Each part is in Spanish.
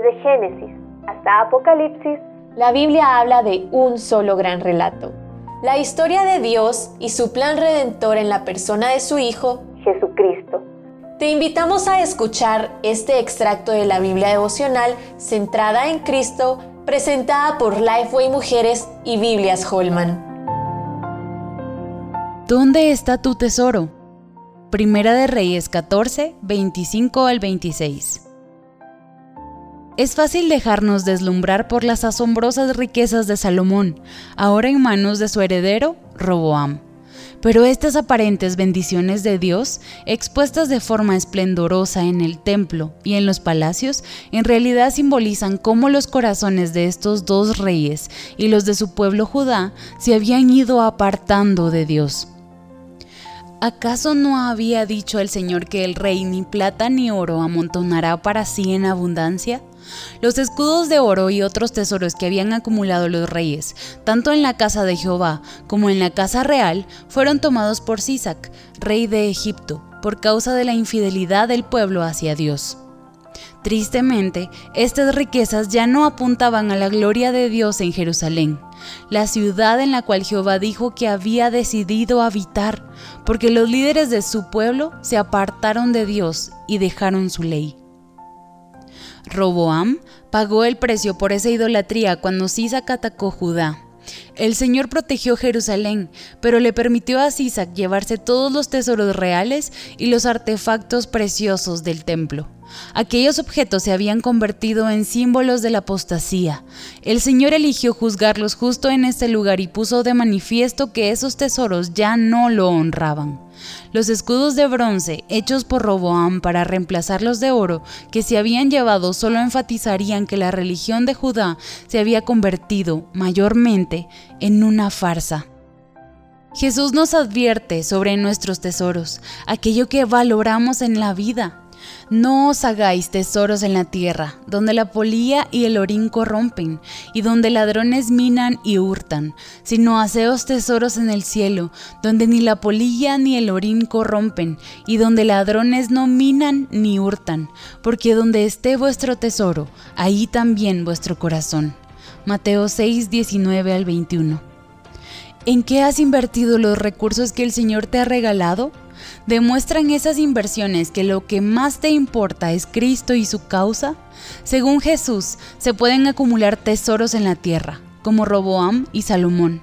Desde Génesis hasta Apocalipsis, la Biblia habla de un solo gran relato. La historia de Dios y su plan redentor en la persona de su Hijo, Jesucristo. Te invitamos a escuchar este extracto de la Biblia devocional centrada en Cristo, presentada por Lifeway Mujeres y Biblias Holman. ¿Dónde está tu tesoro? Primera de Reyes 14, 25 al 26. Es fácil dejarnos deslumbrar por las asombrosas riquezas de Salomón, ahora en manos de su heredero, Roboam. Pero estas aparentes bendiciones de Dios, expuestas de forma esplendorosa en el templo y en los palacios, en realidad simbolizan cómo los corazones de estos dos reyes y los de su pueblo Judá se habían ido apartando de Dios. ¿Acaso no había dicho el Señor que el rey ni plata ni oro amontonará para sí en abundancia? Los escudos de oro y otros tesoros que habían acumulado los reyes, tanto en la casa de Jehová como en la casa real, fueron tomados por Sisac, rey de Egipto, por causa de la infidelidad del pueblo hacia Dios. Tristemente, estas riquezas ya no apuntaban a la gloria de Dios en Jerusalén, la ciudad en la cual Jehová dijo que había decidido habitar, porque los líderes de su pueblo se apartaron de Dios y dejaron su ley. Roboam pagó el precio por esa idolatría cuando Sisac atacó Judá. El Señor protegió Jerusalén, pero le permitió a Sisac llevarse todos los tesoros reales y los artefactos preciosos del templo. Aquellos objetos se habían convertido en símbolos de la apostasía. El Señor eligió juzgarlos justo en este lugar y puso de manifiesto que esos tesoros ya no lo honraban. Los escudos de bronce hechos por Roboam para reemplazar los de oro que se habían llevado solo enfatizarían que la religión de Judá se había convertido mayormente en una farsa. Jesús nos advierte sobre nuestros tesoros, aquello que valoramos en la vida. No os hagáis tesoros en la tierra, donde la polía y el orín corrompen, y donde ladrones minan y hurtan, sino haceos tesoros en el cielo, donde ni la polilla ni el orín corrompen, y donde ladrones no minan ni hurtan, porque donde esté vuestro tesoro, ahí también vuestro corazón. Mateo 6, 19 al 21. ¿En qué has invertido los recursos que el Señor te ha regalado? ¿Demuestran esas inversiones que lo que más te importa es Cristo y su causa? Según Jesús, se pueden acumular tesoros en la tierra, como Roboam y Salomón.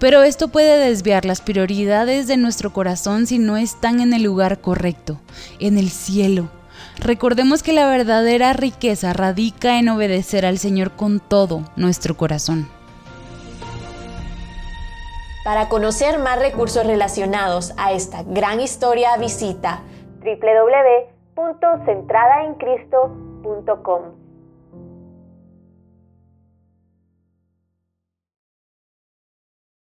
Pero esto puede desviar las prioridades de nuestro corazón si no están en el lugar correcto, en el cielo. Recordemos que la verdadera riqueza radica en obedecer al Señor con todo nuestro corazón. Para conocer más recursos relacionados a esta gran historia, visita www.centradaencristo.com.